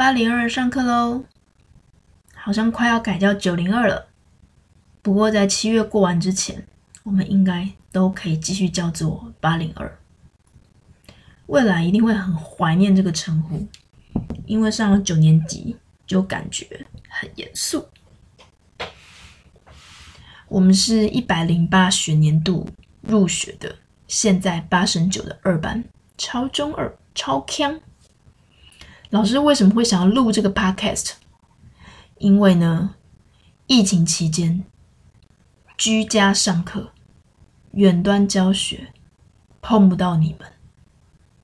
八零二上课喽，好像快要改叫九零二了。不过在七月过完之前，我们应该都可以继续叫做八零二。未来一定会很怀念这个称呼，因为上了九年级就感觉很严肃。我们是一百零八学年度入学的，现在八升九的二班，超中二，超强。老师为什么会想要录这个 podcast？因为呢，疫情期间居家上课、远端教学，碰不到你们。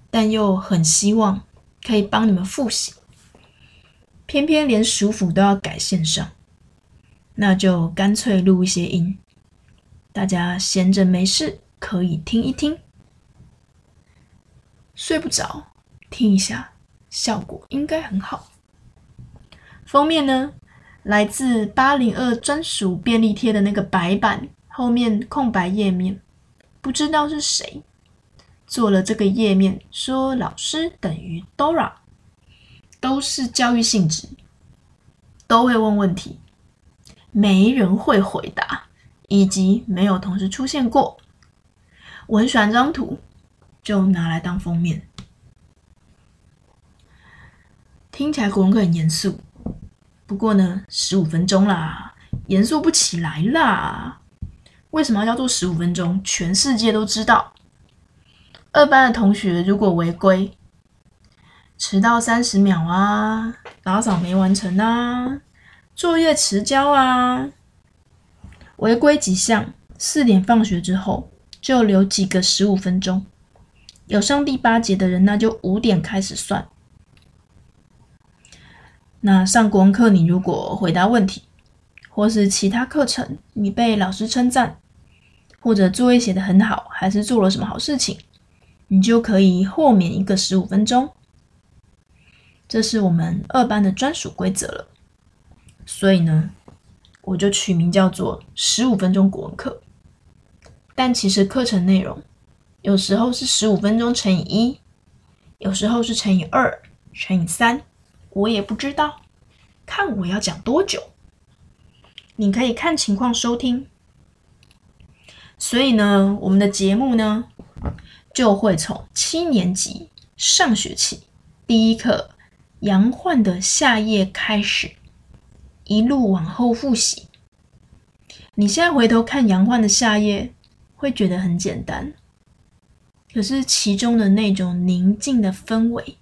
但又很希望可以帮你们复习，偏偏连暑辅都要改线上，那就干脆录一些音，大家闲着没事可以听一听，睡不着听一下，效果应该很好。封面呢，来自八零二专属便利贴的那个白板后面空白页面，不知道是谁。做了这个页面，说老师等于 Dora，都是教育性质，都会问问题，没人会回答，以及没有同时出现过。我很喜欢这张图，就拿来当封面。听起来国文课很严肃，不过呢，十五分钟啦，严肃不起来啦。为什么要叫做十五分钟？全世界都知道。二班的同学如果违规，迟到三十秒啊，打扫没完成啊，作业迟交啊，违规几项，四点放学之后就留几个十五分钟。有上第八节的人，那就五点开始算。那上国文课，你如果回答问题，或是其他课程你被老师称赞，或者作业写得很好，还是做了什么好事情。你就可以豁免一个十五分钟，这是我们二班的专属规则了。所以呢，我就取名叫做十五分钟国文课。但其实课程内容有时候是十五分钟乘以一，有时候是乘以二、乘以三，我也不知道，看我要讲多久。你可以看情况收听。所以呢，我们的节目呢。就会从七年级上学期第一课杨焕的夏夜开始，一路往后复习。你现在回头看杨焕的夏夜，会觉得很简单，可是其中的那种宁静的氛围，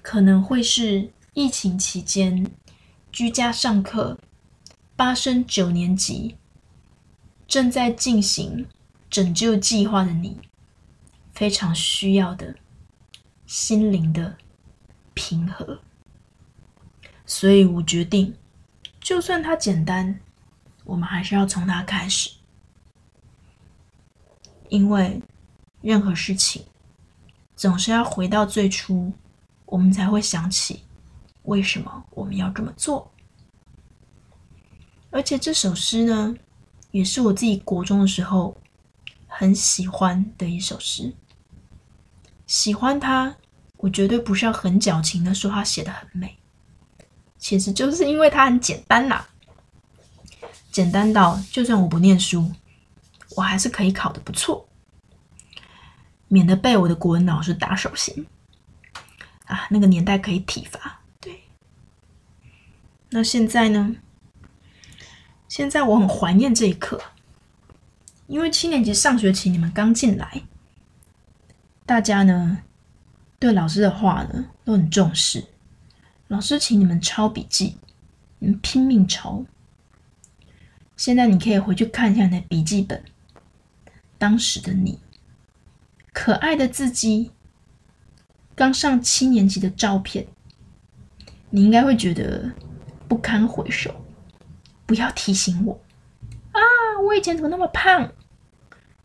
可能会是疫情期间居家上课，八升九年级正在进行拯救计划的你。非常需要的心灵的平和，所以我决定，就算它简单，我们还是要从它开始，因为任何事情总是要回到最初，我们才会想起为什么我们要这么做。而且这首诗呢，也是我自己国中的时候很喜欢的一首诗。喜欢他，我绝对不是要很矫情的说他写的很美，其实就是因为他很简单呐，简单到就算我不念书，我还是可以考的不错，免得被我的国文老师打手心。啊，那个年代可以体罚，那现在呢？现在我很怀念这一刻，因为七年级上学期你们刚进来。大家呢，对老师的话呢都很重视。老师请你们抄笔记，你们拼命抄。现在你可以回去看一下你的笔记本，当时的你，可爱的自己，刚上七年级的照片，你应该会觉得不堪回首。不要提醒我啊！我以前怎么那么胖？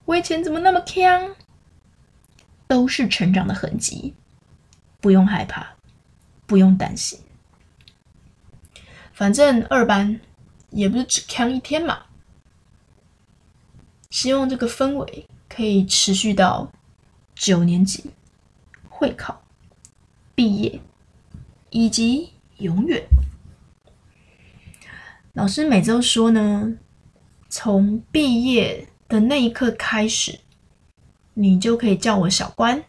我以前怎么那么强？都是成长的痕迹，不用害怕，不用担心。反正二班也不是只扛一天嘛。希望这个氛围可以持续到九年级会考毕业，以及永远。老师每周说呢，从毕业的那一刻开始，你就可以叫我小关，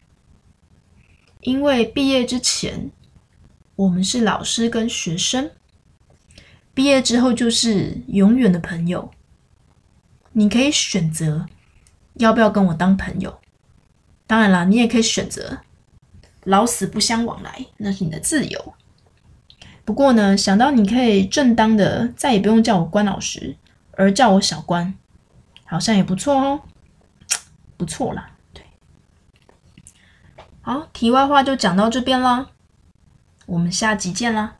因为毕业之前我们是老师跟学生，毕业之后就是永远的朋友。你可以选择要不要跟我当朋友，当然啦，你也可以选择老死不相往来，那是你的自由。不过呢，想到你可以正当的再也不用叫我关老师，而叫我小关，好像也不错哦，不错啦。对，好，题外话就讲到这边啦，我们下集见啦。